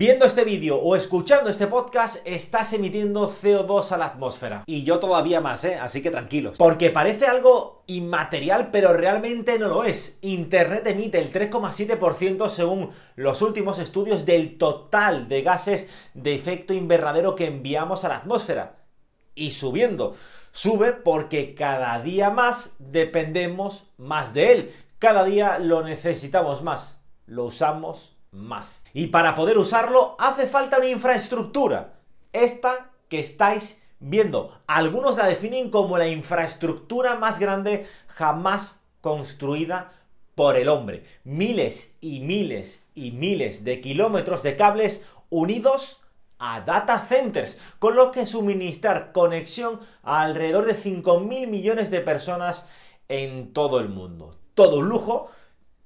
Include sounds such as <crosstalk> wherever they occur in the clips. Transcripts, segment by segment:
Viendo este vídeo o escuchando este podcast, estás emitiendo CO2 a la atmósfera. Y yo todavía más, ¿eh? Así que tranquilos. Porque parece algo inmaterial, pero realmente no lo es. Internet emite el 3,7% según los últimos estudios del total de gases de efecto invernadero que enviamos a la atmósfera. Y subiendo. Sube porque cada día más dependemos más de él. Cada día lo necesitamos más. Lo usamos más. Y para poder usarlo hace falta una infraestructura. Esta que estáis viendo. Algunos la definen como la infraestructura más grande jamás construida por el hombre. Miles y miles y miles de kilómetros de cables unidos a data centers, con lo que suministrar conexión a alrededor de 5.000 millones de personas en todo el mundo. Todo un lujo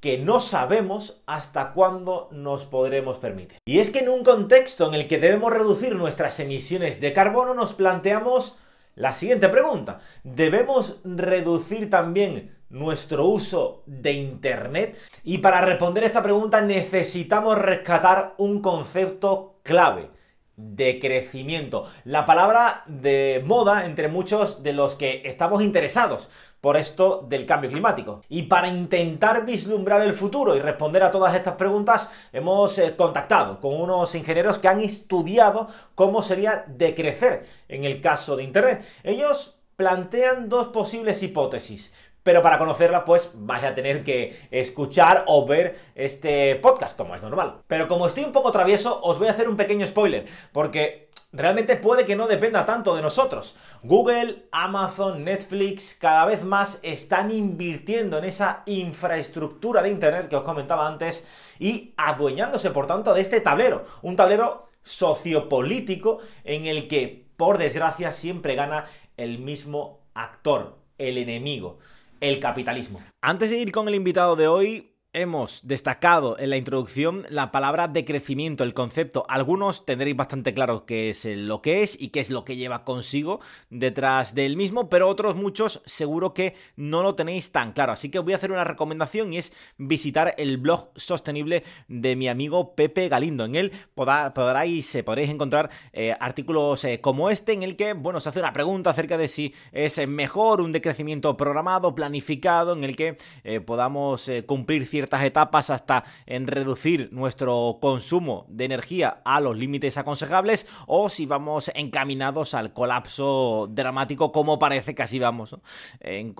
que no sabemos hasta cuándo nos podremos permitir. Y es que en un contexto en el que debemos reducir nuestras emisiones de carbono nos planteamos la siguiente pregunta. ¿Debemos reducir también nuestro uso de Internet? Y para responder esta pregunta necesitamos rescatar un concepto clave de crecimiento. La palabra de moda entre muchos de los que estamos interesados por esto del cambio climático. Y para intentar vislumbrar el futuro y responder a todas estas preguntas, hemos eh, contactado con unos ingenieros que han estudiado cómo sería decrecer en el caso de Internet. Ellos plantean dos posibles hipótesis. Pero para conocerla, pues vais a tener que escuchar o ver este podcast, como es normal. Pero como estoy un poco travieso, os voy a hacer un pequeño spoiler, porque realmente puede que no dependa tanto de nosotros. Google, Amazon, Netflix cada vez más están invirtiendo en esa infraestructura de Internet que os comentaba antes y adueñándose, por tanto, de este tablero. Un tablero sociopolítico en el que, por desgracia, siempre gana el mismo actor, el enemigo el capitalismo. Antes de ir con el invitado de hoy, hemos destacado en la introducción la palabra decrecimiento, el concepto. Algunos tendréis bastante claro qué es lo que es y qué es lo que lleva consigo detrás del mismo, pero otros muchos seguro que no lo tenéis tan claro. Así que voy a hacer una recomendación y es visitar el blog sostenible de mi amigo Pepe Galindo. En él podráis, eh, podréis encontrar eh, artículos eh, como este en el que, bueno, se hace una pregunta acerca de si es mejor un decrecimiento programado, planificado, en el que podamos cumplir ciertos etapas hasta en reducir nuestro consumo de energía a los límites aconsejables o si vamos encaminados al colapso dramático como parece que así vamos en,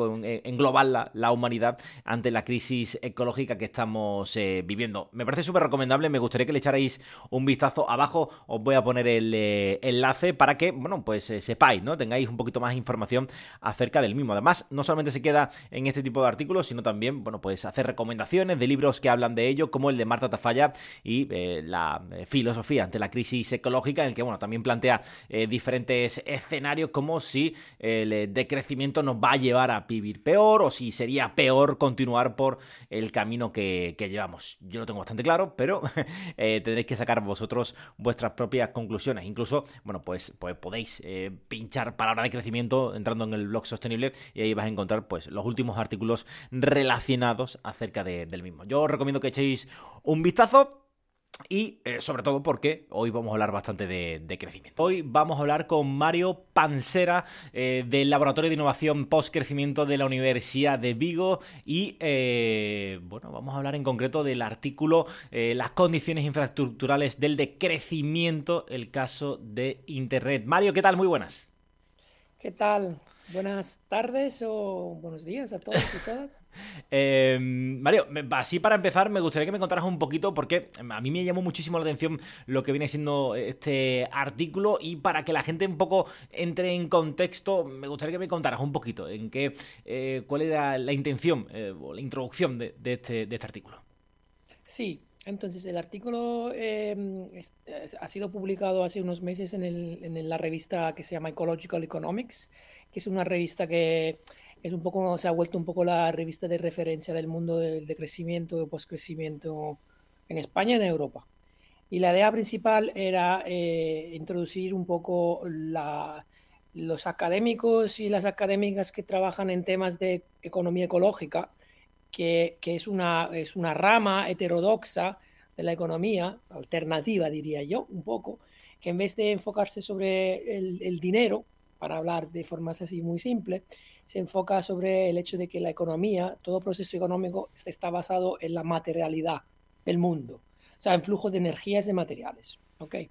englobar la, humanidad ante la crisis ecológica que estamos eh, viviendo. Me parece súper recomendable, me gustaría que le echarais un vistazo abajo, os voy a poner el eh, enlace para que, bueno, pues eh, sepáis, ¿no? Tengáis un poquito más información acerca del mismo. Además, no solamente se queda en este tipo de artículos, sino también, bueno, pues hacer recomendaciones de libros que hablan de ello, como el de Marta Tafalla y eh, la eh, filosofía ante la crisis ecológica, en el que bueno, también plantea eh, diferentes escenarios como si el decrecimiento nos va a llevar a vivir peor o si sería peor continuar por el camino que, llevamos. Yo lo tengo bastante claro, pero <laughs> tendréis que sacar vosotros vuestras propias conclusiones. Incluso, bueno, pues, pues podéis pinchar palabra de crecimiento entrando en el blog sostenible y ahí vas a encontrar pues los últimos artículos relacionados acerca de, del mismo. Yo os recomiendo que echéis un vistazo. Y eh, sobre todo porque hoy vamos a hablar bastante de, crecimiento. Hoy vamos a hablar con Mario Pansera eh, del Laboratorio de Innovación Post-Crecimiento de la Universidad de Vigo y eh, bueno, vamos a hablar en concreto del artículo Las condiciones infraestructurales del decrecimiento, el caso de Internet. Mario, ¿qué tal? Muy buenas. ¿Qué tal? Buenas tardes o buenos días a todos y todas. <laughs> Em, Mario, así para empezar, me gustaría que me contaras un poquito, porque a mí me llamó muchísimo la atención lo que viene siendo este artículo, y para que la gente un poco entre en contexto, me gustaría que me contaras un poquito en qué, eh, cuál era la intención eh, o la introducción de, este, de este artículo. Sí, entonces, el artículo em, ha sido publicado hace unos meses en, el, en, la revista que se llama Ecological Economics que es una revista que es un poco, se ha vuelto un poco la revista de referencia del mundo del crecimiento y postcrecimiento en España y en Europa. Y la idea principal era eh, introducir un poco los académicos y las académicas que trabajan en temas de economía ecológica, que, que es, una, es una rama heterodoxa de la economía, alternativa diría yo, un poco, que en vez de enfocarse sobre el, dinero, para hablar de formas así muy simple, se enfoca sobre el hecho de que la economía, todo proceso económico está basado en la materialidad del mundo, o sea, en flujos de energías de materiales. ¿okay?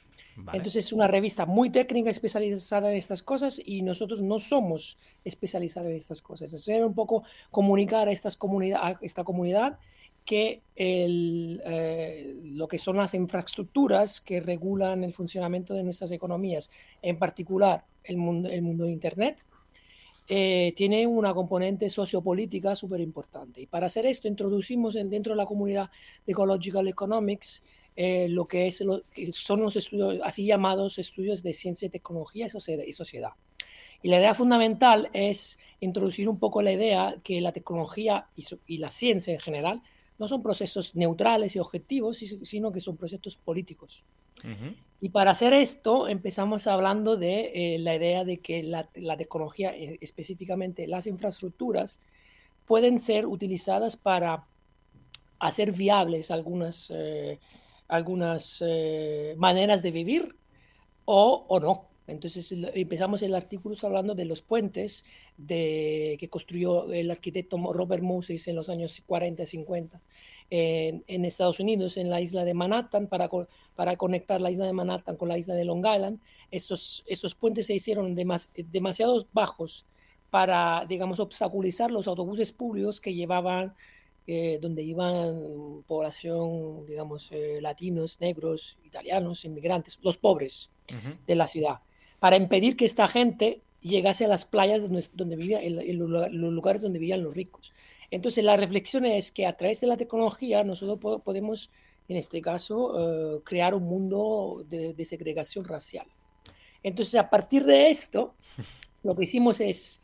Entonces es una revista muy técnica, especializada en estas cosas y nosotros no somos especializados en estas cosas. Es un poco comunicar a, estas a esta comunidad que el, eh, lo que son las infraestructuras que regulan el funcionamiento de nuestras economías, en particular el mundo, el mundo de Internet, eh, tiene una componente sociopolítica súper importante. Y para hacer esto, introducimos dentro de la comunidad de Ecological Economics eh, lo que, es son los estudios, así llamados estudios de ciencia, tecnología y sociedad. Y la idea fundamental es introducir un poco la idea que la tecnología y, la ciencia en general no son procesos neutrales y objetivos, sino que son procesos políticos. Y para hacer esto empezamos hablando de eh, la idea de que la, tecnología, eh, específicamente las infraestructuras, pueden ser utilizadas para hacer viables algunas algunas eh, maneras de vivir o, o, no. Entonces empezamos el artículo hablando de los puentes de, que construyó el arquitecto Robert Moses en los años 40, 50 en Estados Unidos, en la isla de Manhattan, para, para conectar la isla de Manhattan con la isla de Long Island. Estos, estos puentes se hicieron demas, demasiado bajos para, digamos, obstaculizar los autobuses públicos que llevaban eh, donde iban población, digamos, eh, latinos, negros, italianos, inmigrantes, los pobres de la ciudad, para impedir que esta gente llegase a las playas donde, vivía, en, los lugares donde vivían los ricos. Entonces, la reflexión es que a través de la tecnología nosotros podemos, en este caso, eh, crear un mundo de, de segregación racial. Entonces, a partir de esto, lo que hicimos es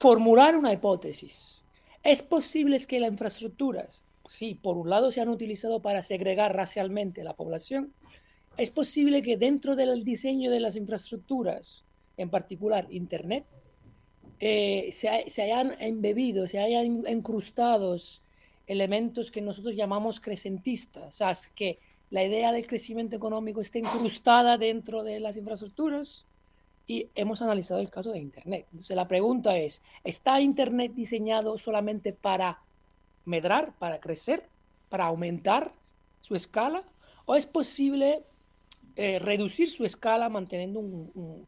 formular una hipótesis ¿Es posible que las infraestructuras, sí, por un lado se han utilizado para segregar racialmente la población? ¿Es posible que dentro del diseño de las infraestructuras, en particular Internet, eh, se, hayan embebido, se hayan incrustados elementos que nosotros llamamos crecentistas? O sea, que la idea del crecimiento económico esté incrustada dentro de las infraestructuras y hemos analizado el caso de Internet. Entonces la pregunta es, ¿está Internet diseñado solamente para medrar, para crecer, para aumentar su escala? ¿O es posible eh, reducir su escala manteniendo un,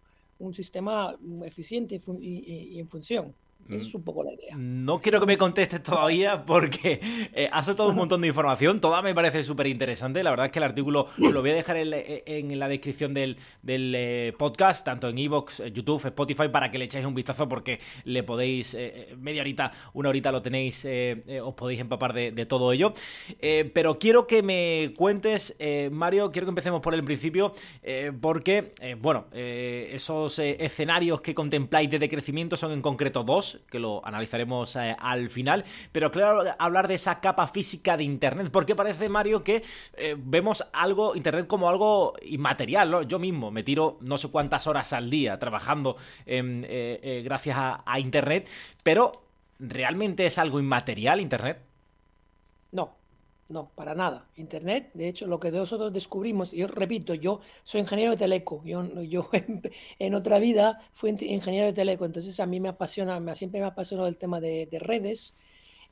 sistema eficiente y en función? Es un poco la idea. No quiero que me contestes todavía porque eh, has soltado un montón de información. Toda me parece súper interesante. La verdad es que el artículo lo voy a dejar en, la descripción del, eh, podcast, tanto en Evox, eh, YouTube, Spotify, para que le echéis un vistazo porque le podéis, media horita, una horita lo tenéis, os podéis empapar de, todo ello. pero quiero que me cuentes, Mario, quiero que empecemos por el principio porque, bueno, esos escenarios que contempláis de decrecimiento son en concreto dos que lo analizaremos eh, al final, pero claro, hablar de esa capa física de Internet, porque parece, Mario, que eh, vemos algo, Internet como algo inmaterial, ¿no? Yo mismo me tiro no sé cuántas horas al día trabajando eh, gracias a Internet, pero ¿realmente es algo inmaterial Internet? No, no, para nada. Internet, de hecho, lo que nosotros descubrimos, yo repito, yo soy ingeniero de teleco, yo, yo <laughs> en, otra vida fui ingeniero de teleco, entonces a mí me apasiona, me, siempre me ha apasionado el tema de, redes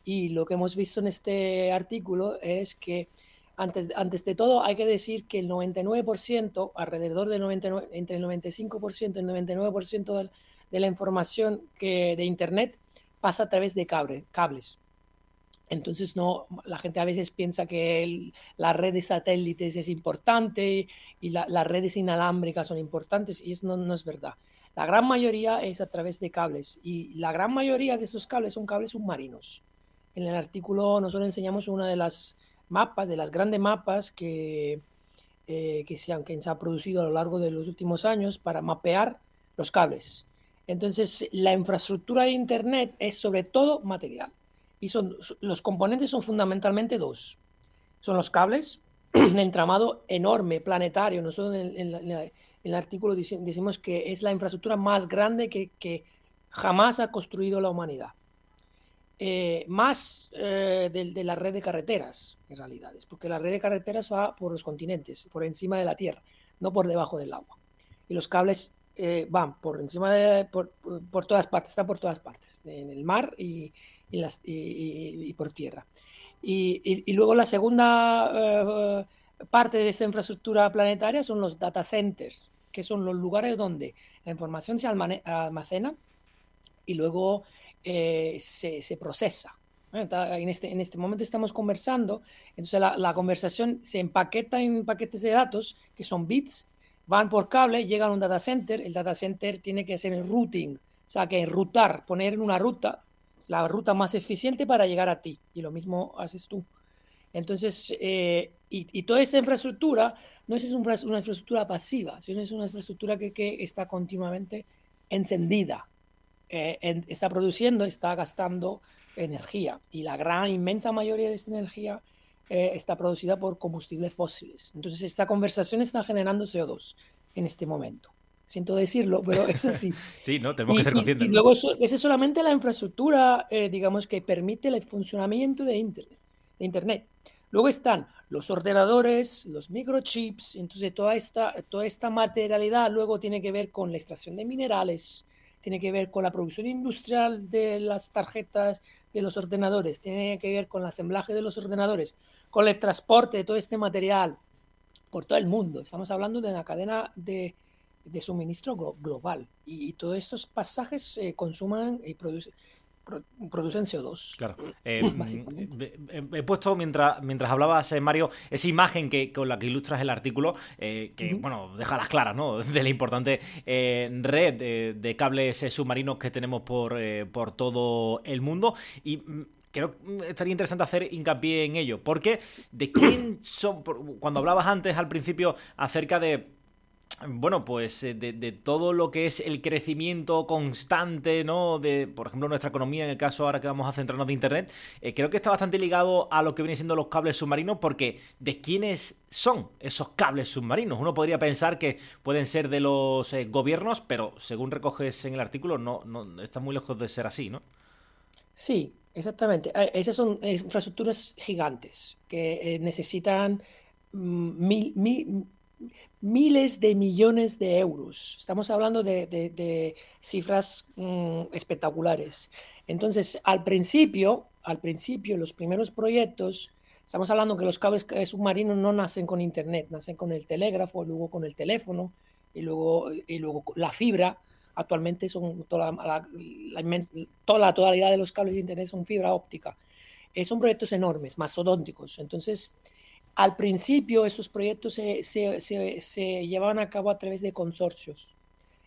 y lo que hemos visto en este artículo es que antes, antes de todo hay que decir que el 99%, alrededor del 99, entre el 95% y el 99% de, la información que, de Internet pasa a través de cable, cables. Entonces, no, la gente a veces piensa que la red de satélites es importante y las redes inalámbricas son importantes y eso no, es verdad. La gran mayoría es a través de cables y la gran mayoría de esos cables son cables submarinos. En el artículo nosotros enseñamos una de las mapas, de las grandes mapas que, eh, se han producido a lo largo de los últimos años para mapear los cables. Entonces, la infraestructura de Internet es sobre todo material y son, los componentes son fundamentalmente dos. Son los cables, <clears throat> el entramado enorme, planetario. Nosotros en, el artículo decimos que es la infraestructura más grande que, jamás ha construido la humanidad. eh, más eh, de, la red de carreteras, en realidad, porque la red de carreteras va por los continentes, por encima de la Tierra, no por debajo del agua. Y los cables eh, van por encima de, por, todas partes, están por todas partes, en el mar y, las, y, por tierra. Y, luego la segunda parte de esta infraestructura planetaria son los data centers, que son los lugares donde la información se almacena y luego eh, se, procesa. En este, en este momento estamos conversando, entonces la, conversación se empaqueta en paquetes de datos que son bits, van por cable, llegan a un data center, el data center tiene que hacer el routing, o sea, que enrutar, poner en una ruta la ruta más eficiente para llegar a ti, y lo mismo haces tú. Entonces, eh, y, toda esa infraestructura no es una, infraestructura pasiva, sino es una infraestructura que, que está continuamente encendida, eh, está produciendo, está gastando energía y la gran inmensa mayoría de esta energía eh, está producida por combustibles fósiles. Entonces esta conversación está generando CO2 en este momento. Siento decirlo, pero es así. <laughs> sí, no, tenemos que ser conscientes. Y, luego esa es solamente la infraestructura, eh, digamos, que permite el funcionamiento de Internet. De Internet. Luego están los ordenadores, los microchips, entonces toda esta, toda esta materialidad luego tiene que ver con la extracción de minerales, tiene que ver con la producción industrial de las tarjetas de los ordenadores, tiene que ver con el asemblaje de los ordenadores, con el transporte de todo este material por todo el mundo. Estamos hablando de una cadena de, suministro global y, todos estos pasajes se consuman y producen producen CO2. Claro. Eh, mm, he puesto mientras, mientras hablabas, eh, Mario, esa imagen que, con la que ilustras el artículo, eh, que, bueno, deja las claras, ¿no? <laughs> De la importante red de, cables submarinos que tenemos por, por todo el mundo. Y mm, creo que estaría interesante hacer hincapié en ello. Porque, ¿de quién son? Cuando hablabas antes, al principio, acerca de bueno, pues eh, de, todo lo que es el crecimiento constante, ¿no? De, por ejemplo, nuestra economía, en el caso ahora que vamos a centrarnos de Internet, eh, creo que está bastante ligado a lo que vienen siendo los cables submarinos, porque ¿de quiénes son esos cables submarinos? Uno podría pensar que pueden ser de los eh, gobiernos, pero según recoges en el artículo, no, no está muy lejos de ser así, ¿no? Sí, exactamente. Esas son infraestructuras gigantes que necesitan mm, mil, mil miles de millones de euros. Estamos hablando de, cifras mm, espectaculares. Entonces, al principio, al principio, los primeros proyectos, estamos hablando que los cables submarinos no nacen con Internet, nacen con el telégrafo, luego con el teléfono y luego, y luego la fibra. Actualmente son toda la, toda la totalidad de los cables de Internet son fibra óptica. Eh, son proyectos enormes, mastodónticos. Entonces, al principio, esos proyectos se, se, llevaban a cabo a través de consorcios.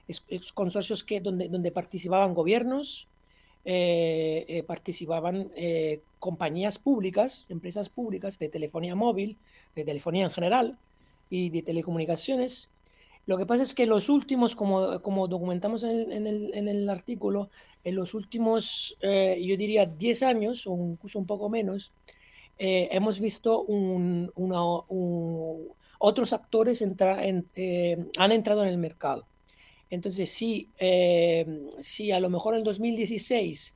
Es, consorcios que, donde, donde participaban gobiernos, eh, eh, participaban eh, compañías públicas, empresas públicas de telefonía móvil, de telefonía en general y de telecomunicaciones. Lo que pasa es que los últimos, como, como documentamos en el, en, el, artículo, en los últimos, yo diría, 10 años o incluso un poco menos, eh, hemos visto otros actores eh, han entrado en el mercado. Entonces, sí, eh, a lo mejor en 2016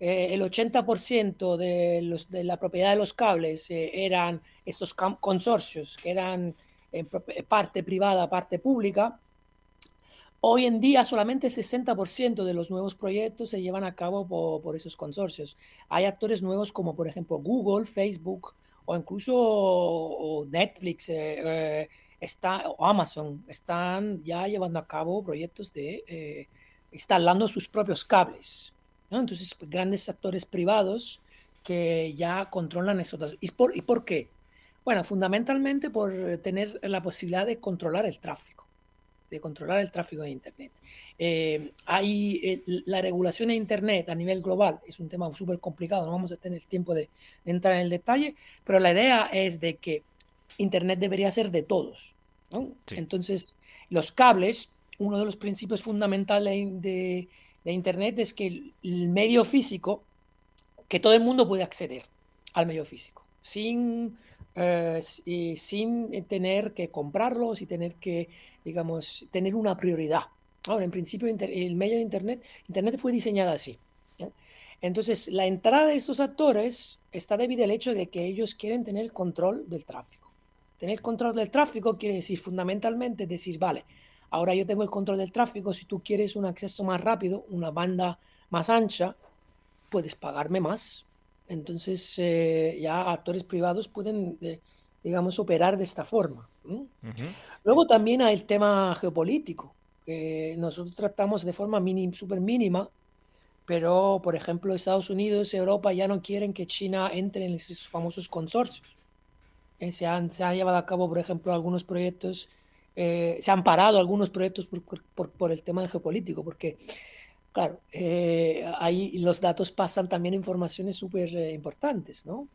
el 80% de, de, la propiedad de los cables eran estos consorcios, que eran parte privada, parte pública, Hoy en día solamente el 60% de los nuevos proyectos se llevan a cabo por, esos consorcios. Hay actores nuevos como por ejemplo Google, Facebook o incluso Netflix eh, eh, o Amazon están ya llevando a cabo proyectos de eh, instalando sus propios cables. Entonces, pues, grandes actores privados que ya controlan esos. ¿Y ¿Y por qué? Bueno, fundamentalmente por tener la posibilidad de controlar el tráfico de controlar el tráfico de Internet. Eh, hay eh, la regulación de Internet a nivel global, es un tema súper complicado, no vamos a tener tiempo de, entrar en el detalle, pero la idea es de que Internet debería ser de todos. Entonces, los cables, uno de los principios fundamentales de, de Internet es que el, medio físico, que todo el mundo puede acceder al medio físico, sin eh, sin tener que comprarlos y tener que, digamos, tener una prioridad. Ahora, en principio, el medio de Internet, Internet fue diseñada así. Entonces, la entrada de estos actores está debido al hecho de que ellos quieren tener control del tráfico. Tener control del tráfico quiere decir fundamentalmente decir, vale, ahora yo tengo el control del tráfico, si tú quieres un acceso más rápido, una banda más ancha, puedes pagarme más. Entonces, eh, ya actores privados pueden, eh, digamos, operar de esta forma. Luego también hay el tema geopolítico, que nosotros tratamos de forma súper mínima pero por ejemplo Estados Unidos y Europa ya no quieren que China entre en esos famosos consorcios. Eh, se, han, se han llevado a cabo, por ejemplo, algunos proyectos, eh, se han parado algunos proyectos por, por, por, el tema geopolítico, porque, claro, eh, ahí los datos pasan también informaciones súper importantes, ¿no?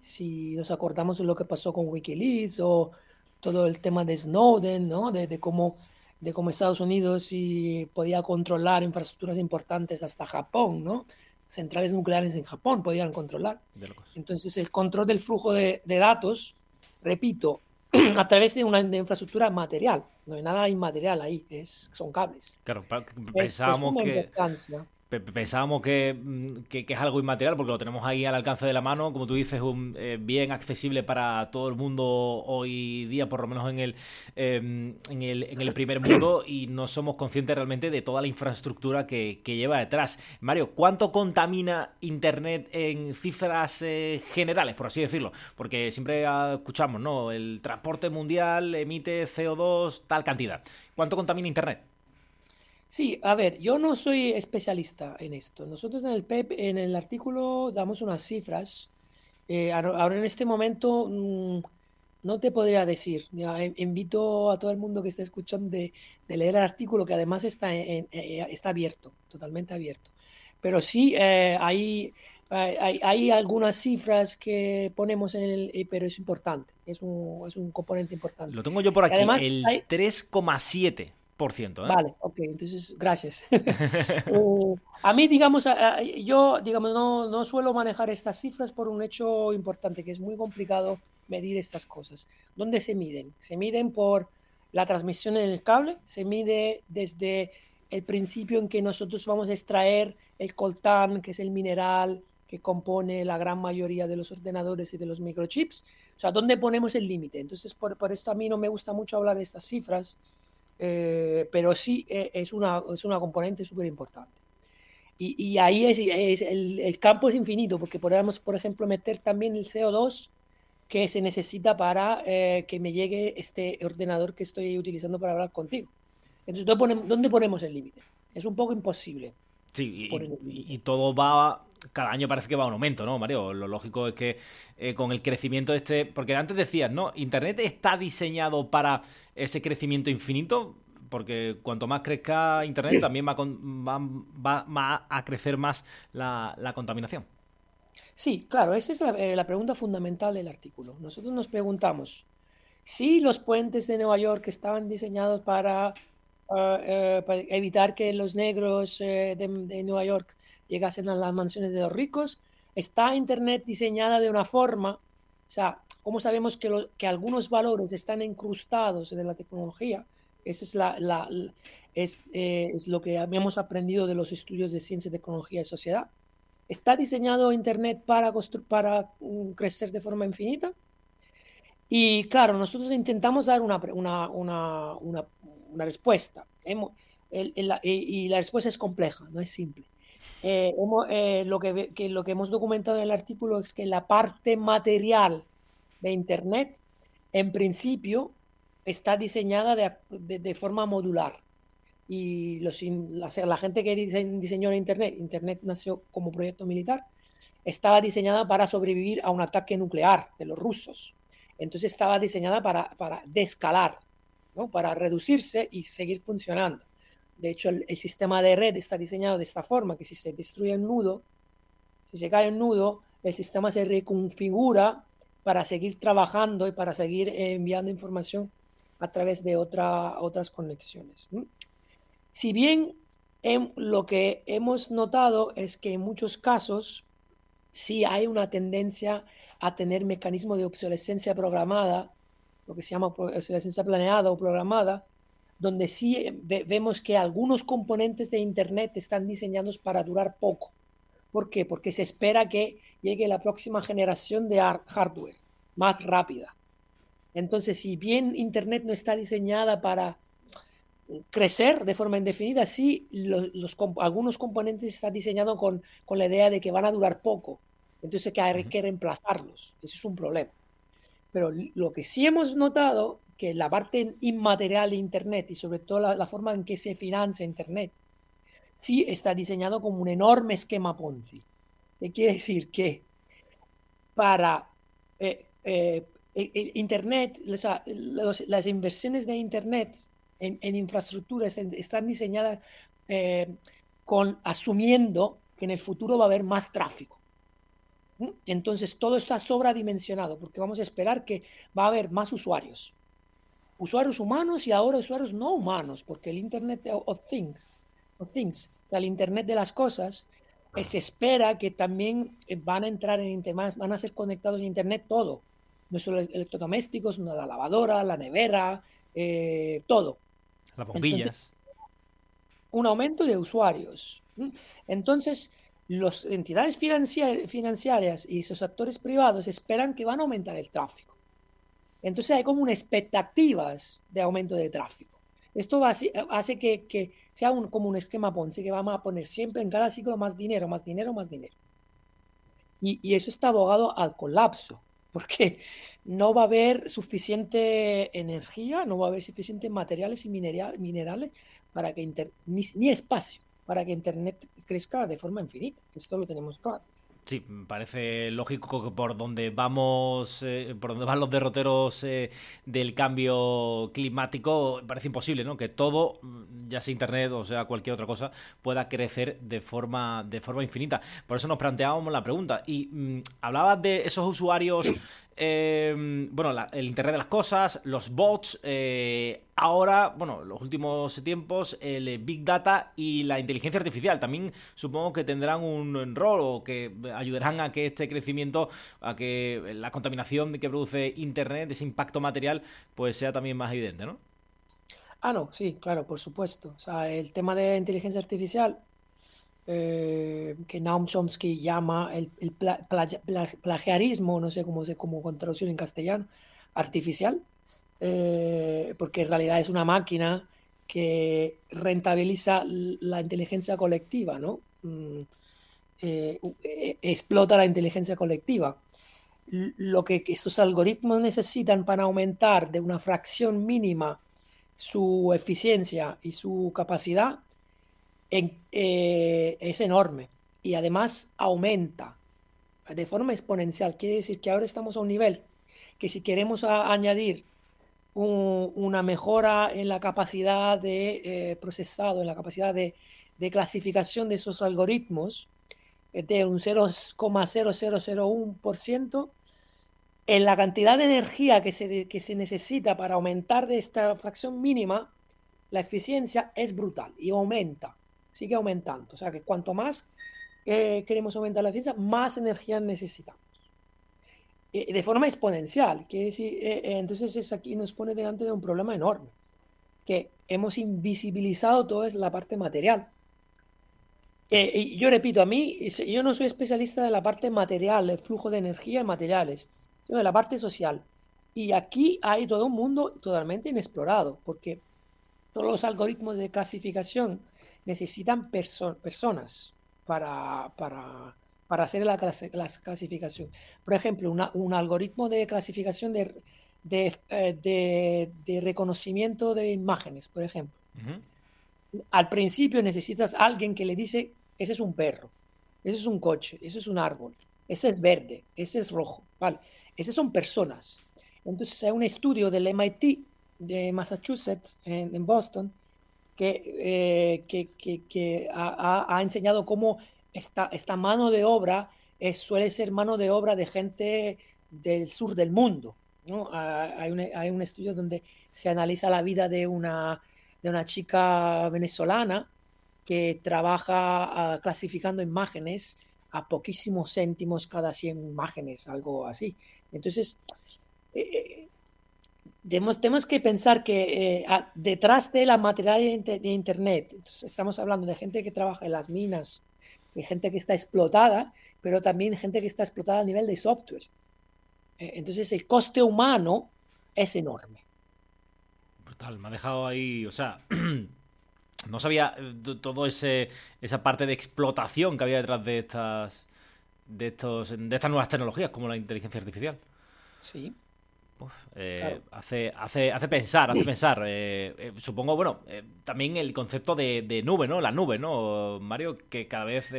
Si nos acordamos de lo que pasó con Wikileaks o todo el tema de Snowden, ¿no? De, de cómo de cómo Estados Unidos y podía controlar infraestructuras importantes hasta Japón, ¿no? Centrales nucleares en Japón podían controlar. Entonces, el control del flujo de, de repito, <clears throat> a través de una infraestructura material. No hay nada inmaterial ahí, es, son cables. Claro, pensábamos que pensábamos mm, que, es algo inmaterial porque lo tenemos ahí al alcance de la mano, como tú dices, un, eh, bien accesible para todo el mundo hoy día, por lo menos en el, em, en el, en el primer mundo, y no somos conscientes realmente de toda la infraestructura que, que lleva detrás. Mario, ¿cuánto contamina Internet en cifras eh, generales, por así decirlo? Porque siempre escuchamos, ¿no? El transporte mundial emite CO2 tal cantidad. ¿Cuánto contamina Internet? Sí, a ver, yo no soy especialista en esto. Nosotros en el PEP, en el artículo, damos unas cifras. Eh, ahora en este momento mm, no te podría decir. invito a todo el mundo que esté escuchando de, leer el artículo, que además está, en, eh, está abierto, totalmente abierto. Pero sí, eh, hay, hay, algunas cifras que ponemos en el, pero es importante, es un, es un componente importante. Lo tengo yo por aquí, además, el 3,7 ¿eh? Vale, ok, entonces gracias. <laughs> Eh, a mí, digamos, yo, digamos, no, no suelo manejar estas cifras por un hecho importante, que es muy complicado medir estas cosas. ¿Dónde se miden? Se miden por la transmisión en el cable, se mide desde el principio en que nosotros vamos a extraer el coltán, que es el mineral que compone la gran mayoría de los ordenadores y de los microchips. O sea, ¿dónde ponemos el límite? Entonces, por, por esto a mí no me gusta mucho hablar de estas cifras, eh, pero sí eh, es, una, es una componente súper importante. Y, y, ahí es, el, el, campo es infinito, porque podemos, por ejemplo, meter también el CO2 que se necesita para eh, que me llegue este ordenador que estoy utilizando para hablar contigo. Entonces, ¿dónde ponemos, dónde ponemos el límite? Es un poco imposible. Sí, y, y, todo va, cada año parece que va a un aumento, ¿no, Mario? Lo lógico es que con el crecimiento este, porque antes decías, ¿no? Internet está diseñado para ese crecimiento infinito, porque cuanto más crezca Internet, también va, va, a crecer más la, contaminación. Sí, claro, esa es eh, la, pregunta fundamental del artículo. Nosotros nos preguntamos si los puentes de Nueva York estaban diseñados para, eh, eh, evitar que los negros de, Nueva York llegasen a las mansiones de los ricos, está Internet diseñada de una forma, o sea, ¿Cómo sabemos que, que algunos valores están incrustados en la tecnología? Eso es, la, es, eh, es, lo que habíamos aprendido de los estudios de ciencia, tecnología y sociedad. ¿Está diseñado Internet para, para mm, crecer de forma infinita? Y claro, nosotros intentamos dar una, una, una, una respuesta. Hemos, y la respuesta es compleja, no es simple. Eh, eh, lo, que, hemos documentado en el artículo es que la parte material de Internet, en principio, está diseñada de, forma modular. Y la, gente que diseñó Internet, Internet nació como proyecto militar, estaba diseñada para sobrevivir a un ataque nuclear de los rusos. Entonces estaba diseñada para, para descalar, ¿no? para reducirse y seguir funcionando. De hecho, el, sistema de red está diseñado de esta forma, que si se destruye un nudo, si se cae un nudo, el sistema se reconfigura para seguir trabajando y para seguir enviando información a través de otra, otras conexiones. Si bien en, lo que hemos notado es que en muchos casos sí hay una tendencia a tener mecanismos de obsolescencia programada, lo que se llama obsolescencia planeada o programada, donde sí vemos que algunos componentes de Internet están diseñados para durar poco. ¿Por qué? Porque se espera que llegue la próxima generación de hardware más rápida. Entonces, si bien Internet no está diseñada para crecer de forma indefinida, sí, los, algunos componentes están diseñados con, con, la idea de que van a durar poco. Entonces que hay que reemplazarlos. Ese es un problema. Pero lo que sí hemos notado, que la parte inmaterial de Internet y sobre todo la, forma en que se financia Internet, sí está diseñado como un enorme esquema Ponzi. ¿Qué quiere decir? Que para eh, eh, Internet, las inversiones de Internet en, infraestructuras están diseñadas eh, con asumiendo que en el futuro va a haber más tráfico. Entonces todo está sobredimensionado porque vamos a esperar que va a haber más usuarios. Usuarios humanos y ahora usuarios no humanos, porque el Internet of, Things, of Things el Internet de las cosas, eh, se espera que también eh, van a entrar en Internet, van a ser conectados a Internet todo. No solo electrodomésticos, la lavadora, la nevera, eh, todo. Las bombillas. un aumento de usuarios. Entonces, las entidades financieras y esos actores privados esperan que van a aumentar el tráfico. Entonces hay como unas expectativas de aumento de tráfico. Esto hace, que, sea un, como un esquema Ponzi que vamos a poner siempre en cada ciclo más dinero, más dinero, más dinero. Y, eso está abogado al colapso, porque no va a haber suficiente energía, no va a haber suficientes materiales y minerales para que ni espacio para que Internet crezca de forma infinita. Esto lo tenemos claro. Sí, parece lógico que por donde vamos, eh, por donde van los derroteros eh, del cambio climático, parece imposible, ¿no? Que todo, ya sea internet o sea cualquier otra cosa, pueda crecer de forma, de forma infinita. Por eso nos planteábamos la pregunta. Y mm, hablabas de esos usuarios eh, bueno, el Internet de las Cosas, los bots, eh, ahora, bueno, los últimos tiempos, el Big Data y la inteligencia artificial también supongo que tendrán un rol o que ayudarán a que este crecimiento, a que la contaminación que produce Internet, ese impacto material, pues sea también más evidente, ¿no? Ah, no, sí, claro, por supuesto. O sea, el tema de inteligencia artificial eh, que Naum Chomsky llama el, plagiarismo, no sé cómo se con traducción en castellano, artificial, eh, porque en realidad es una máquina que rentabiliza la inteligencia colectiva, ¿no? Mm, eh, explota la inteligencia colectiva. Lo que estos algoritmos necesitan para aumentar de una fracción mínima su eficiencia y su capacidad eh, es enorme y además aumenta de forma exponencial. Quiere decir que ahora estamos a un nivel que si queremos añadir una mejora en la capacidad de eh, procesado, en la capacidad de, clasificación de esos algoritmos, eh, de un 0,0001%, en la cantidad de energía que se, que se necesita para aumentar de esta fracción mínima, la eficiencia es brutal y aumenta sigue aumentando. O sea que cuanto más eh, queremos aumentar la eficiencia, más energía necesitamos. Eh, de forma exponencial. Que decir, eh, entonces es aquí nos pone delante de un problema enorme, que hemos invisibilizado toda la parte material. y yo repito, a mí, yo no soy especialista de la parte material, el flujo de energía en materiales, sino de la parte social. Y aquí hay todo un mundo totalmente inexplorado, porque todos los algoritmos de clasificación necesitan personas para, para, para, hacer la, clasificación. Por ejemplo, un algoritmo de clasificación de, de, eh, reconocimiento de imágenes, por ejemplo. Al principio necesitas alguien que le dice, ese es un perro, ese es un coche, ese es un árbol, ese es verde, ese es rojo, ¿vale? Esas son personas. Entonces hay un estudio del MIT de Massachusetts, en Boston, que, eh, que, ha, enseñado cómo esta, esta mano de obra suele ser mano de obra de gente del sur del mundo. ¿no? Ah, hay, un, hay, un, estudio donde se analiza la vida de una, de una chica venezolana que trabaja ah, clasificando imágenes a poquísimos céntimos cada 100 imágenes, algo así. Entonces, eh, eh, tenemos, que pensar que eh, detrás de la material de, Internet, estamos hablando de gente que trabaja en las minas, hay gente que está explotada, pero también gente que está explotada a nivel de software. Eh, entonces el coste humano es enorme. Brutal, me ha dejado ahí, o sea, <clears throat> no sabía eh, todo ese esa parte de explotación que había detrás de estas de estos de estas nuevas tecnologías como la inteligencia artificial. Sí. Eh, hace, hace, hace pensar, hace pensar. Eh, eh, supongo, bueno, también el concepto de, nube, ¿no? La nube, ¿no? Mario, que cada vez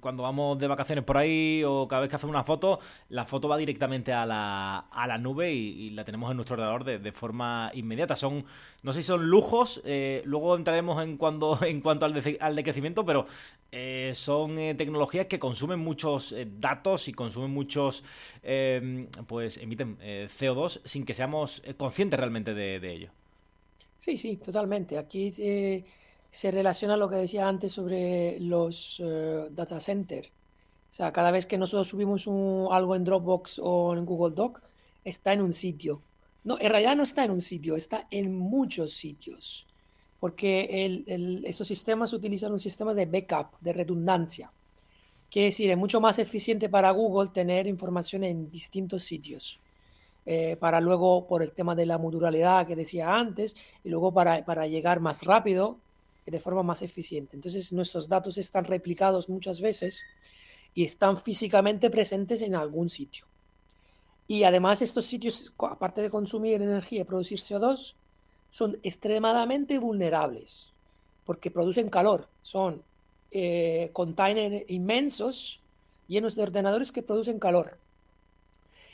cuando vamos de vacaciones por ahí o cada vez que hacemos una foto, la foto va directamente a la, a la nube y, la tenemos en nuestro ordenador de, forma inmediata. Son, no sé si son lujos, luego entraremos en, cuando, <laughs> en cuanto al, al decrecimiento, pero son tecnologías que consumen muchos datos y consumen muchos, pues emiten CO2 sin que seamos eh, conscientes realmente de, ello. Sí, sí, totalmente. Aquí eh, se relaciona lo que decía antes sobre los eh, data centers. O sea, cada vez que nosotros subimos algo en Dropbox o en Google Doc, está en un sitio. No, en realidad no está en un sitio, está en muchos sitios. Porque esos sistemas utilizan un sistema de backup, de redundancia. Quiere decir, es mucho más eficiente para Google tener información en distintos sitios. Eh, para luego, por el tema de la modularidad que decía antes, y luego para, para llegar más rápido, de forma más eficiente. Entonces, nuestros datos están replicados muchas veces y están físicamente presentes en algún sitio. Y además estos sitios, aparte de consumir energía y producir CO2, son extremadamente vulnerables porque producen calor. Son eh, containers inmensos llenos de ordenadores que producen calor.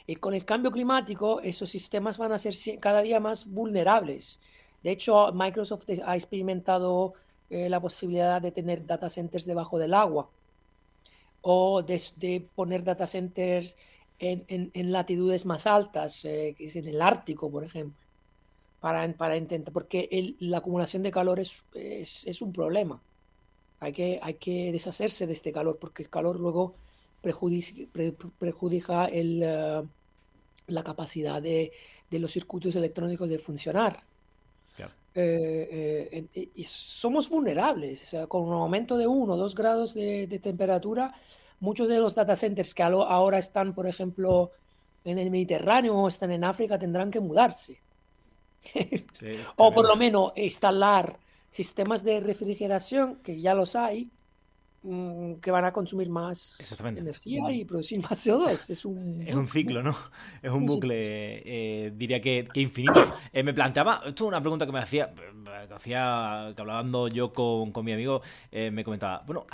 Y con el cambio climático, esos sistemas van a ser cada día más vulnerables. De hecho, Microsoft ha experimentado eh, la posibilidad de tener data centers debajo del agua o de, poner data centers en, latitudes más altas, eh, que es en el Ártico, por ejemplo, para, para intentar, porque la acumulación de calor es, es, un problema. Hay que, hay que deshacerse de este calor, porque el calor luego perjudica, el, eh, la capacidad de, los circuitos electrónicos de funcionar. Eh, eh, y somos vulnerables. O sea, con un aumento de 1 o 2 grados de, temperatura, muchos de los data centers que ahora están, por ejemplo, en el Mediterráneo o están en África tendrán que mudarse. <laughs> o por lo menos instalar sistemas de refrigeración, que ya los hay, que van a consumir más energía y producir más CO2. <laughs> Es un, es un ciclo, ¿no? Es un bucle, eh, diría que, infinito. Eh, me planteaba, esto es una pregunta que me hacía, que hacía, que hablando yo con, con mi amigo, eh, me comentaba, bueno,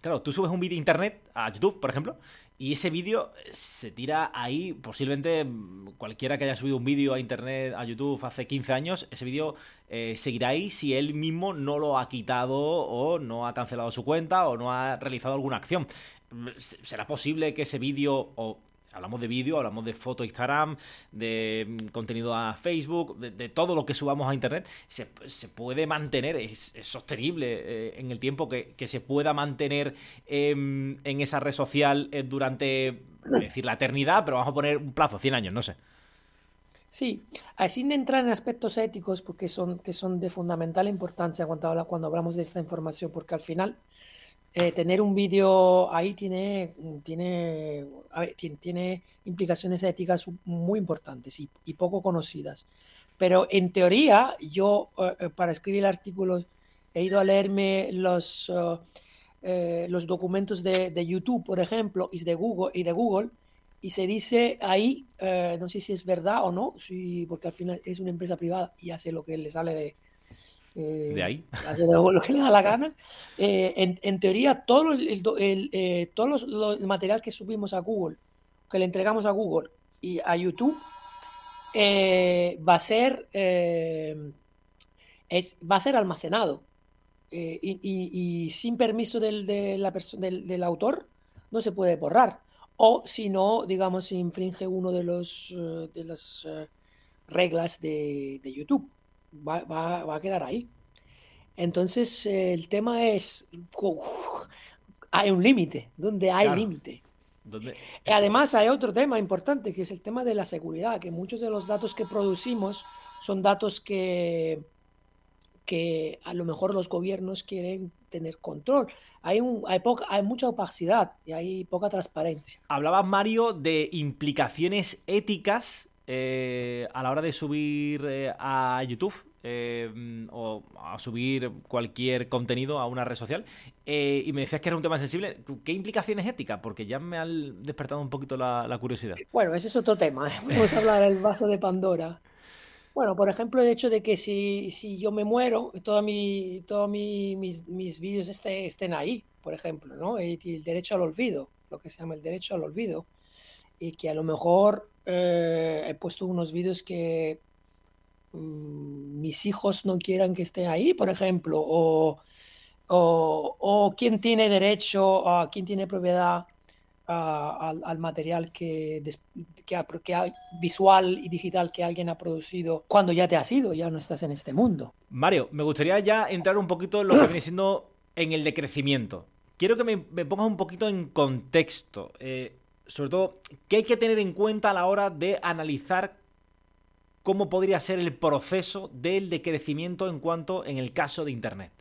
claro, tú subes un vídeo a internet, a YouTube, por ejemplo, y ese vídeo se tira ahí, posiblemente cualquiera que haya subido un vídeo a internet, a YouTube hace 15 años, ese vídeo eh, seguirá ahí si él mismo no lo ha quitado o no ha cancelado su cuenta o no ha realizado alguna acción. ¿Será posible que ese vídeo o Hablamos de vídeo, hablamos de foto Instagram, de mm, contenido a Facebook, de, todo lo que subamos a Internet. Se, puede mantener, es, sostenible eh, en el tiempo que, se pueda mantener em, en esa red social eh, durante, decir, la eternidad, pero vamos a poner un plazo, 100 años, no sé. Sí, sin entrar en aspectos éticos, porque son, que son de fundamental importancia cuando, cuando hablamos de esta información, porque al final eh, tener un vídeo ahí tiene, tiene, tiene, implicaciones éticas muy importantes y, poco conocidas. Pero en teoría, yo eh, eh, para escribir artículos he ido a leerme los, los documentos de, YouTube, por ejemplo, y de Google, y de Google, y se dice ahí, no sé si es verdad o no, si, porque al final es una empresa privada y hace lo que le sale de, de ahí. <laughs> Hace lo que le da la gana. Eh, en, teoría, todo, el, eh, material que subimos a Google, que le entregamos a Google y a YouTube, eh, va a ser es, va a ser almacenado. Y, sin permiso del, de la del, del, autor no se puede borrar. O si no, digamos, infringe uno de los de las reglas de, de YouTube va, a quedar ahí. Entonces, el tema es, hay un límite, donde hay límite. Además, hay otro tema importante, que es el tema de la seguridad, que muchos de los datos que producimos son datos que, que a lo mejor los gobiernos quieren tener control. Hay, un, hay, poca, hay mucha opacidad y hay poca transparencia. Hablabas, Mario, de implicaciones éticas eh, a la hora de subir eh, a YouTube eh, o a subir cualquier contenido a una red social y me decías que era un tema sensible. ¿Qué implicaciones éticas? Porque ya me ha despertado un poquito la, curiosidad. Bueno, ese es otro tema. <laughs> Vamos a hablar del vaso de Pandora. Bueno, por ejemplo, el hecho de que si, si yo me muero, todos mi, todo mis, mis vídeos este, estén ahí, por ejemplo, ¿no? Y, el derecho al olvido, lo que se llama el derecho al olvido. Y que a lo mejor eh, he puesto unos vídeos que mm, mis hijos no quieran que estén ahí, por ejemplo, o, o, o quién tiene derecho, a quién tiene propiedad al, material que, que, visual y digital que alguien ha producido cuando ya te has ido, ya no estás en este mundo. Mario, me gustaría ya entrar un poquito en lo que viene siendo en el decrecimiento. Quiero que me, pongas un poquito en contexto. Eh, sobre todo, ¿qué hay que tener en cuenta a la hora de analizar cómo podría ser el proceso del decrecimiento en cuanto en el caso de Internet?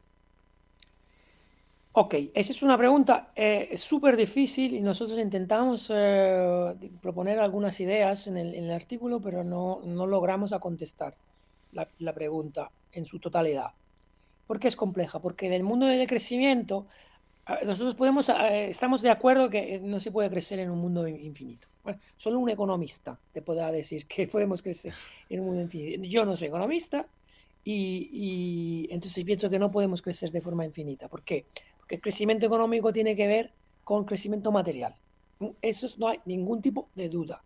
Ok, esa es una pregunta eh, súper difícil y nosotros intentamos eh, proponer algunas ideas en el, artículo, pero no, logramos a contestar la, pregunta en su totalidad. ¿Por qué es compleja? Porque en el mundo del crecimiento, nosotros podemos, eh, estamos de acuerdo que no se puede crecer en un mundo infinito. solo un economista te podrá decir que <laughs> podemos crecer en un mundo infinito. Yo no soy economista y, entonces pienso que no podemos crecer de forma infinita. ¿Por qué? el crecimiento económico tiene que ver con crecimiento material. Eso no hay ningún tipo de duda.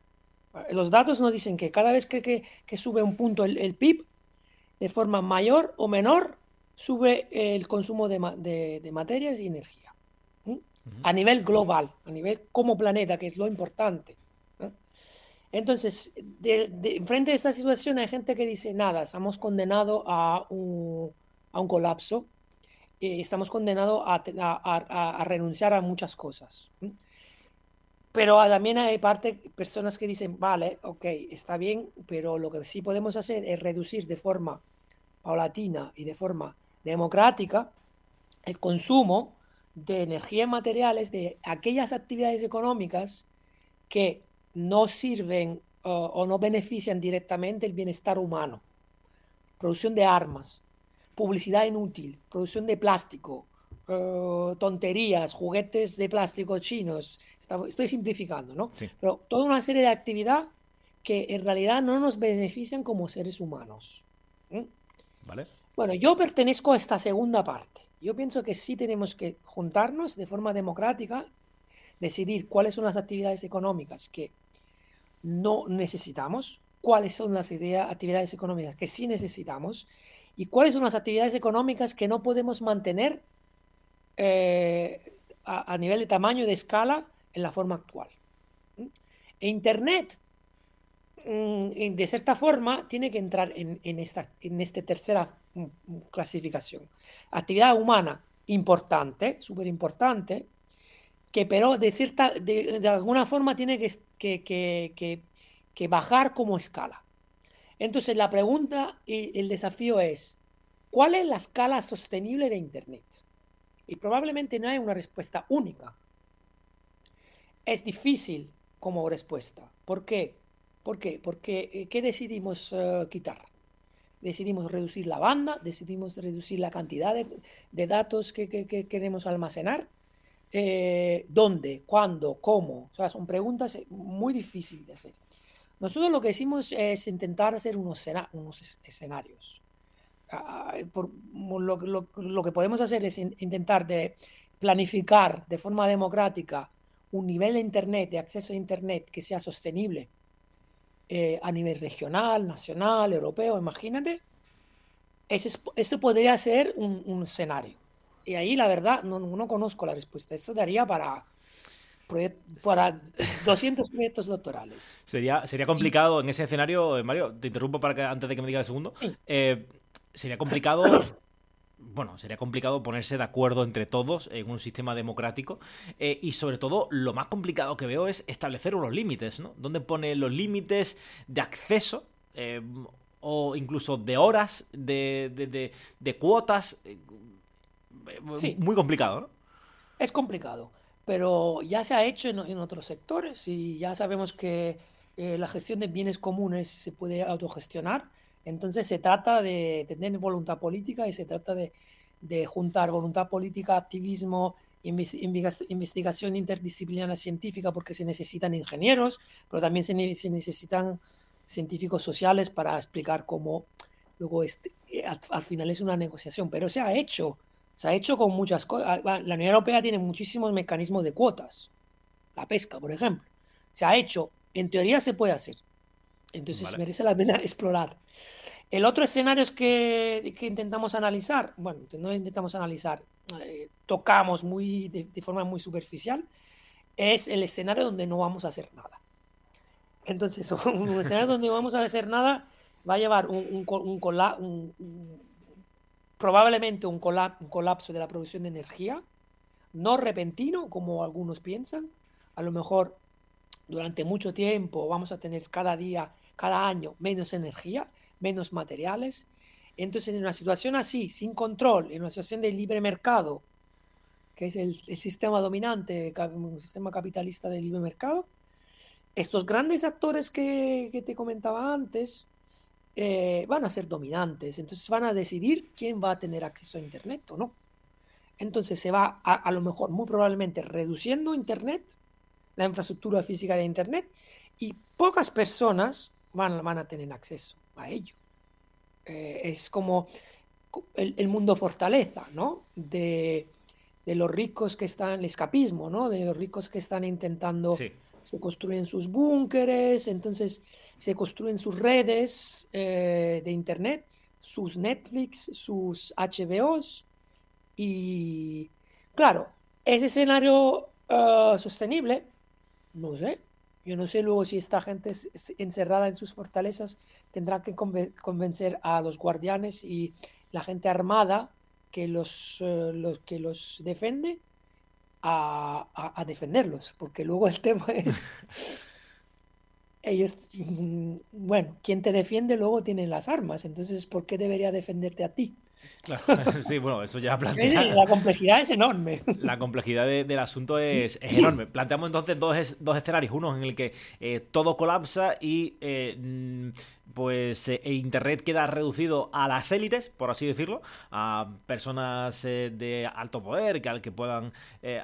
Los datos nos dicen que cada vez que, sube un punto el, PIB, de forma mayor o menor, sube el consumo de, materias y energía. A nivel global, a nivel como planeta, que es lo importante. Entonces, de, frente a esta situación hay gente que dice, nada, estamos condenados a un, a un colapso eh, estamos condenados a, renunciar a muchas cosas. Pero también hay parte, personas que dicen, vale, ok, está bien, pero lo que sí podemos hacer es reducir de forma paulatina y de forma democrática el consumo de energías materiales de aquellas actividades económicas que no sirven o no benefician directamente el bienestar humano. Producción de armas, publicidad inútil, producción de plástico, eh, tonterías, juguetes de plástico chinos. estoy simplificando, ¿no? Pero toda una serie de actividad que en realidad no nos benefician como seres humanos. Vale. Bueno, yo pertenezco a esta segunda parte. Yo pienso que sí tenemos que juntarnos de forma democrática, decidir cuáles son las actividades económicas que no necesitamos, cuáles son las actividades económicas que sí necesitamos y cuáles son las actividades económicas que no podemos mantener eh, a, nivel de tamaño y de escala en la forma actual. E Internet, mm, de cierta forma, tiene que entrar en, esta en esta tercera mm, clasificación. Actividad humana importante, súper importante, que pero de, cierta, de, alguna forma tiene que, que bajar como escala. Entonces la pregunta y el desafío es, ¿cuál es la escala sostenible de Internet? Y probablemente no hay una respuesta única. Es difícil como respuesta. ¿Por qué? ¿Por qué? Porque eh, ¿qué decidimos eh, quitar? Decidimos reducir la banda, decidimos reducir la cantidad de, datos que, queremos almacenar. Eh, ¿Dónde? ¿Cuándo? ¿Cómo? Son preguntas muy difíciles de hacer. Nosotros lo que hicimos es intentar hacer unos, escenarios. Ah, lo, que podemos hacer es intentar de planificar de forma democrática un nivel de Internet, de acceso a Internet que sea sostenible eh, a nivel regional, nacional, europeo, imagínate. Eso, podría ser un, escenario. Y ahí la verdad no, no conozco la respuesta. Eso daría para para <laughs> 200 proyectos doctorales. Sería, sería complicado en ese escenario, eh, Mario, te interrumpo para que, antes de que me diga el segundo. Eh, sería complicado. <coughs> Bueno, sería complicado ponerse de acuerdo entre todos en un sistema democrático eh, y sobre todo lo más complicado que veo es establecer unos límites, ¿no? ¿Dónde pone los límites de acceso o incluso de horas, de, cuotas. Sí. Muy complicado, ¿no? Es complicado, pero ya se ha hecho en, otros sectores y ya sabemos que la gestión de bienes comunes se puede autogestionar. Entonces se trata de tener voluntad política y se trata de, de juntar voluntad política, activismo, investigación interdisciplinaria científica porque se necesitan ingenieros, pero también se, necesitan científicos sociales para explicar cómo luego este, eh, al, final es una negociación, pero se ha hecho, se ha hecho con muchas cosas. Ah, la Unión Europea tiene muchísimos mecanismos de cuotas, la pesca, por ejemplo. Se ha hecho, en teoría se puede hacer. Entonces merece la pena <laughs> explorar. El otro escenario es que, que intentamos analizar, bueno, no intentamos analizar, eh, tocamos muy, de, forma muy superficial, es el escenario donde no vamos a hacer nada. Entonces, <laughs> un escenario donde no vamos a hacer nada va a llevar un, probablemente un, colapso de la producción de energía, no repentino, como algunos piensan, a lo mejor durante mucho tiempo vamos a tener cada día, cada año menos energía, menos materiales, entonces, en una situación así, sin control, en una situación de libre mercado, que es el, sistema dominante, un sistema capitalista de libre mercado, estos grandes actores que, te comentaba antes eh, van a ser dominantes. Entonces van a decidir quién va a tener acceso a Internet o no. Entonces se va a, a lo mejor, muy probablemente, reduciendo Internet, la infraestructura física de Internet, y pocas personas van, van a tener acceso a ello. Eh, es como el, mundo fortaleza, ¿no? De, los ricos que están, el escapismo, ¿no? De los ricos que están intentando, se construyen sus búnkeres, entonces se construyen sus redes eh, de Internet, sus Netflix, sus HBOs, y claro, ese escenario ah, sostenible, no sé, yo no sé luego si esta gente encerrada en sus fortalezas tendrá que convencer a los guardianes y la gente armada que los, eh, que los defiende a, defenderlos, porque luego el <laughs> tema es ellos, mm, bueno, quien te defiende luego tiene las armas, entonces ¿por qué debería defenderte a ti? Claro, <laughs> sí, bueno, eso ya plantea. La complejidad es enorme. La complejidad del asunto es, enorme. Planteamos entonces dos, dos, escenarios: uno en el que eh, todo colapsa y eh, mm, pues eh, Internet queda reducido a las élites, por así decirlo, a personas de alto poder que al que puedan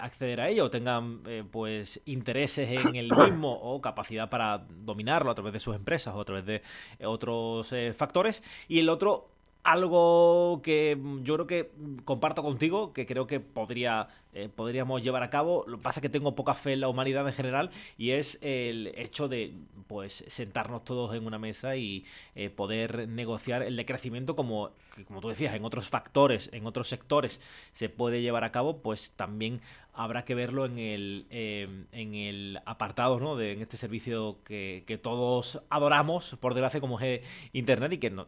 acceder a ello tengan pues intereses en el mismo o capacidad para dominarlo a través de sus empresas o a través de otros factores. Y el otro algo que yo creo que comparto contigo, que creo que podría, eh, podríamos llevar a cabo. Lo que pasa es que tengo poca fe en la humanidad en general y es el hecho de pues sentarnos todos en una mesa y eh, poder negociar el decrecimiento como, como tú decías, en otros factores, en otros sectores se puede llevar a cabo, pues también habrá que verlo en el, em, en el apartado, ¿no? De, en este servicio que, todos adoramos, por desgracia, como es Internet y que no,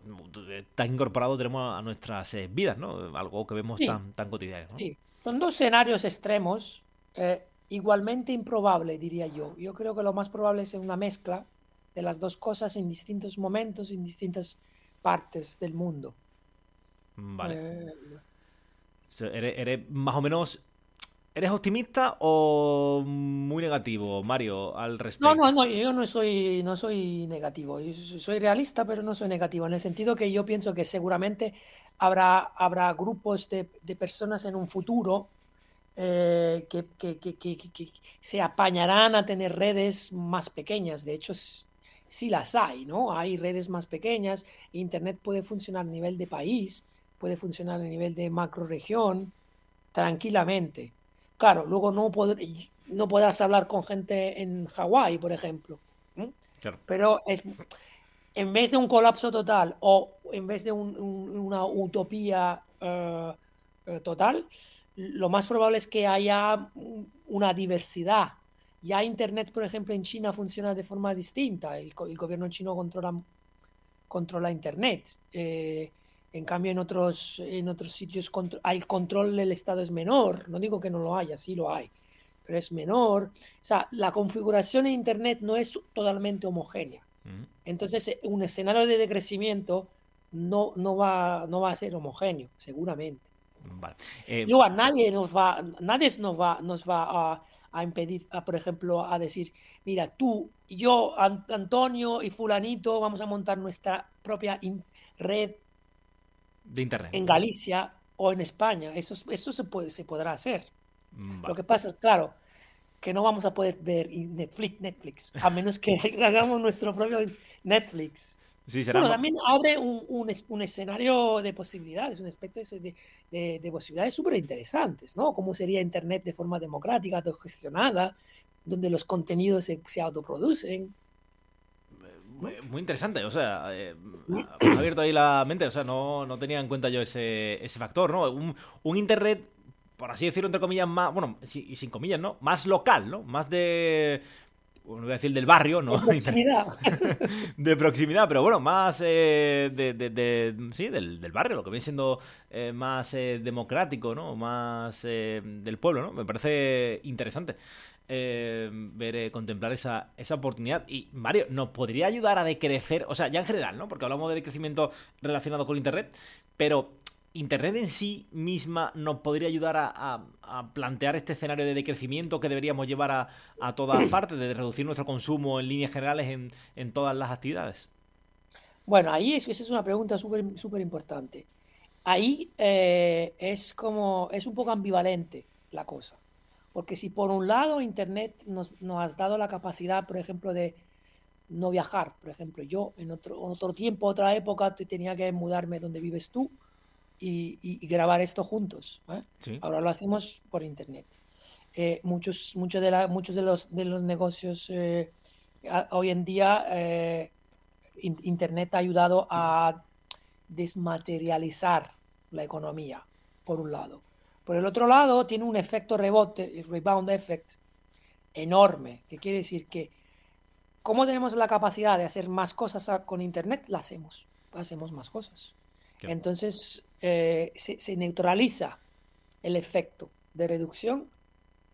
está incorporado tenemos a nuestras eh, vidas, ¿no? Algo que vemos tan, tan cotidiano. Sí, son dos escenarios extremos, eh, igualmente improbable, diría yo. Yo creo que lo más probable es una mezcla de las dos cosas en distintos momentos, en distintas partes del mundo. Vale. Eh, eres más o menos ¿Eres optimista o muy negativo, Mario, al respecto? No, no, no, yo no soy, no soy negativo. soy realista, pero no soy negativo, en el sentido que yo pienso que seguramente habrá, habrá grupos de, personas en un futuro eh, que, se apañarán a tener redes más pequeñas. De hecho, sí las hay, ¿no? Hay redes más pequeñas. Internet puede funcionar a nivel de país, puede funcionar a nivel de macroregión, tranquilamente. Claro, luego no, no podrás hablar con gente en Hawái, por ejemplo. Pero es, en vez de un colapso total o en vez de una utopía eh, total, lo más probable es que haya una diversidad. Ya Internet, por ejemplo, en China funciona de forma distinta. El, gobierno chino controla, controla Internet. Eh, en cambio, en otros, en otros sitios el control del Estado es menor. No digo que no lo haya, sí lo hay, pero es menor. O sea, la configuración de Internet no es totalmente homogénea. Entonces, un escenario de decrecimiento no, no, va, no va a ser homogéneo, seguramente. Vale. Eh, nadie nos va, nadie nos va, nos va a, a impedir, a, por ejemplo, a decir, mira, tú, yo, Antonio y fulanito vamos a montar nuestra propia red de internet en Galicia o en España. Eso, eso se, puede, se podrá hacer. Lo que pasa es, claro, que no vamos a poder ver Netflix, Netflix, a menos que <laughs> hagamos nuestro propio Netflix. Sí, será también abre un, un, escenario de posibilidades, un aspecto de, de, posibilidades súper interesantes, ¿no? Cómo sería Internet de forma democrática, autogestionada, donde los contenidos se, se autoproducen. Muy interesante, o sea, eh, ha abierto ahí la mente, o sea, no, no tenía en cuenta yo ese, ese factor, ¿no? Un, un Internet por así decirlo, entre comillas, más, bueno, y sin comillas, ¿no? Más local, ¿no? Más de, no voy a decir del barrio, ¿no? De proximidad. <laughs> de proximidad, pero bueno, más eh, de, sí, del, barrio, lo que viene siendo eh, más eh, democrático, ¿no? Más del pueblo, ¿no? Me parece interesante. Ver, contemplar esa, esa oportunidad. Y Mario, ¿nos podría ayudar a decrecer? O sea, ya en general, ¿no? Porque hablamos de crecimiento relacionado con Internet, pero Internet en sí misma nos podría ayudar a, plantear este escenario de decrecimiento que deberíamos llevar a, todas <clears throat> partes, de reducir nuestro consumo en líneas generales en, todas las actividades. Bueno, ahí es, esa es una pregunta súper importante. Ahí eh, es como, es un poco ambivalente la cosa. Porque si por un lado Internet nos, nos has dado la capacidad, por ejemplo, de no viajar, por ejemplo, yo en otro, otro tiempo, otra época, tenía que mudarme donde vives tú, y, grabar esto juntos. ¿eh? Ahora lo hacemos por internet. Eh, muchos, muchos, de la, muchos de los, de los negocios eh, hoy en día, internet ha ayudado a desmaterializar la economía, por un lado. Por el otro lado, tiene un efecto rebote, el rebound effect, enorme, que quiere decir que como tenemos la capacidad de hacer más cosas con internet, la hacemos, hacemos más cosas. Entonces, eh, se, neutraliza el efecto de reducción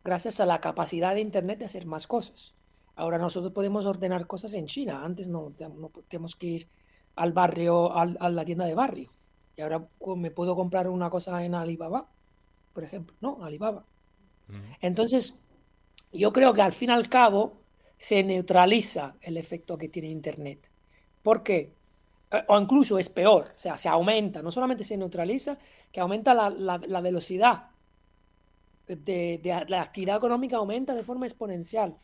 gracias a la capacidad de Internet de hacer más cosas. Ahora nosotros podemos ordenar cosas en China. Antes no, no tenemos que ir al barrio, a la tienda de barrio. Y ahora me puedo comprar una cosa en Alibaba, por ejemplo, ¿no? Alibaba. Entonces, yo creo que al fin y al cabo se neutraliza el efecto que tiene Internet. ¿Por qué? Eh, o incluso es peor, o sea, se aumenta, no solamente se neutraliza, que aumenta la, velocidad de, la actividad económica, aumenta de forma exponencial.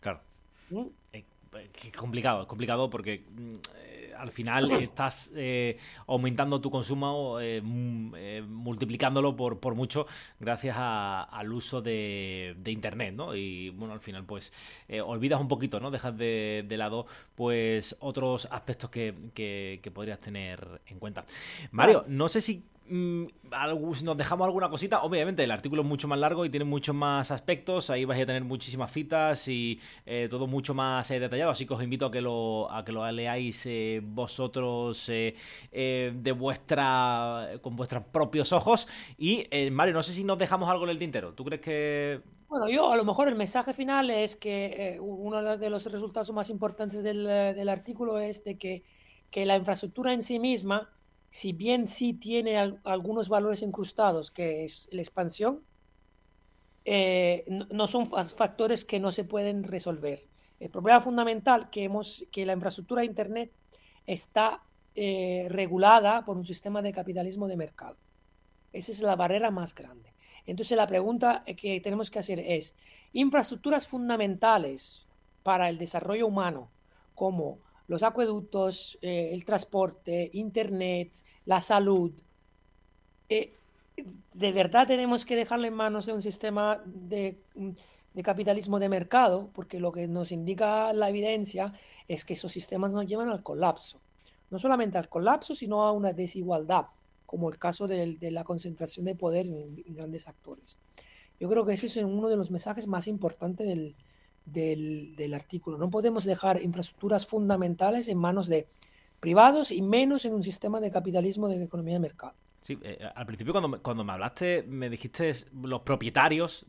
Claro. ¿Mm? Es complicado, es complicado porque mm, al final estás eh, aumentando tu consumo, eh, eh, multiplicándolo por, por mucho gracias al uso de, Internet, ¿no? Y bueno, al final pues olvidas un poquito, ¿no? Dejas de, lado pues otros aspectos que, que podrías tener en cuenta. Mario, no sé si Mm, nos dejamos alguna cosita. Obviamente, el artículo es mucho más largo y tiene muchos más aspectos. Ahí vais a tener muchísimas citas y eh, todo mucho más eh, detallado. Así que os invito a que lo, a que lo leáis eh, vosotros de vuestra con vuestros propios ojos. Y Mario, no sé si nos dejamos algo en el tintero. ¿Tú crees que.? Bueno, yo a lo mejor el mensaje final es que uno de los resultados más importantes del, del artículo es de que, que la infraestructura en sí misma si bien sí tiene algunos valores incrustados, que es la expansión, eh, no, son factores que no se pueden resolver. El problema fundamental que hemos, que la infraestructura de Internet está eh, regulada por un sistema de capitalismo de mercado. Esa es la barrera más grande. Entonces la pregunta que tenemos que hacer es, infraestructuras fundamentales para el desarrollo humano, como los acueductos, eh, el transporte, Internet, la salud. Eh, de verdad tenemos que dejarle en manos de un sistema de, capitalismo de mercado, porque lo que nos indica la evidencia es que esos sistemas nos llevan al colapso. No solamente al colapso, sino a una desigualdad, como el caso de, la concentración de poder en, grandes actores. Yo creo que ese es uno de los mensajes más importantes del, del, artículo. No podemos dejar infraestructuras fundamentales en manos de privados y menos en un sistema de capitalismo de economía de mercado. Sí, eh, al principio cuando me, cuando me hablaste me dijiste los propietarios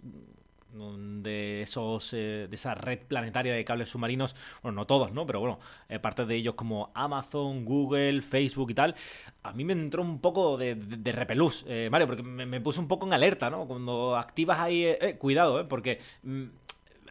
de esos de esa red planetaria de cables submarinos, bueno, no todos, ¿no? Pero bueno, parte de ellos como Amazon, Google, Facebook y tal, a mí me entró un poco de, repelús, Mario, porque me, me, puse un poco en alerta, ¿no? Cuando activas ahí, cuidado, ¿eh? Porque mm,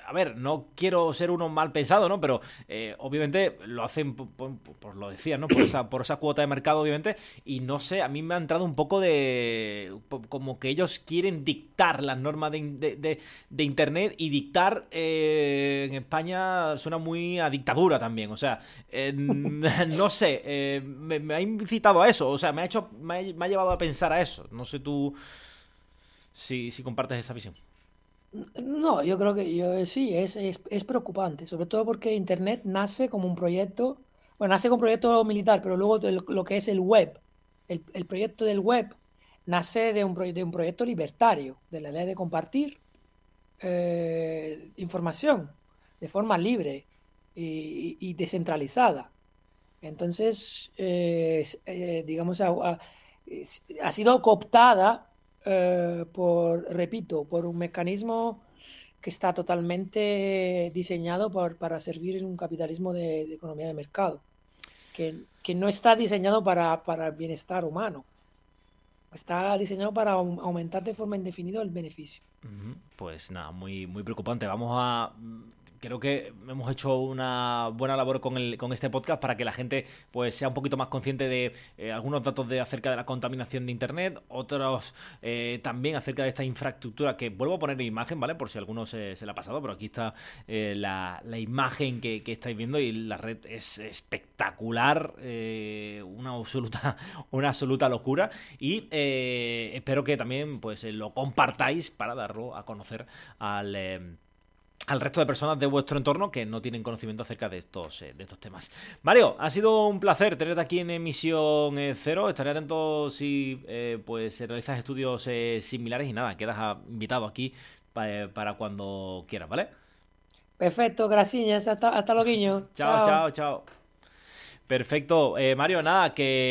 a ver, no quiero ser uno mal pensado, ¿no? Pero eh, obviamente lo hacen, por, lo decía, ¿no? Por esa, por esa cuota de mercado, obviamente. Y no sé, a mí me ha entrado un poco de. como que ellos quieren dictar las normas de, Internet y dictar eh, en España suena muy a dictadura también. O sea, <laughs> no sé, eh, me, ha incitado a eso. O sea, me ha hecho. Me ha, llevado a pensar a eso. No sé tú si, si compartes esa visión. No, yo creo que yo, sí, es, es, preocupante, sobre todo porque Internet nace como un proyecto, bueno, nace como un proyecto militar, pero luego lo que es el web, el, el proyecto del web nace de un, de un proyecto libertario, de la idea de compartir eh, información de forma libre y, descentralizada. Entonces, eh, eh, digamos, ha sido cooptada eh, por, repito, por un mecanismo que está totalmente diseñado para servir en un capitalismo de, economía de mercado, que, no está diseñado para, para, el bienestar humano, está diseñado para aumentar de forma indefinida el beneficio. Pues nada, muy, muy preocupante. Vamos a creo que hemos hecho una buena labor con, el, con este podcast para que la gente pues sea un poquito más consciente de eh, algunos datos de acerca de la contaminación de internet, otros eh, también acerca de esta infraestructura que vuelvo a poner en imagen, ¿vale? Por si alguno se, se le ha pasado, pero aquí está eh, la, imagen que, estáis viendo y la red es espectacular, una absoluta, <laughs> una absoluta locura y espero que también pues lo compartáis para darlo a conocer al al resto de personas de vuestro entorno que no tienen conocimiento acerca de estos, eh, de estos temas. Mario, ha sido un placer tenerte aquí en emisión eh, cero. Estaré atento si eh, pues realizas estudios similares y nada, quedas invitado aquí para cuando quieras, ¿vale? Perfecto, gracias. Hasta, hasta luego, <laughs> chao, chao, chao. Perfecto. Mario, nada, que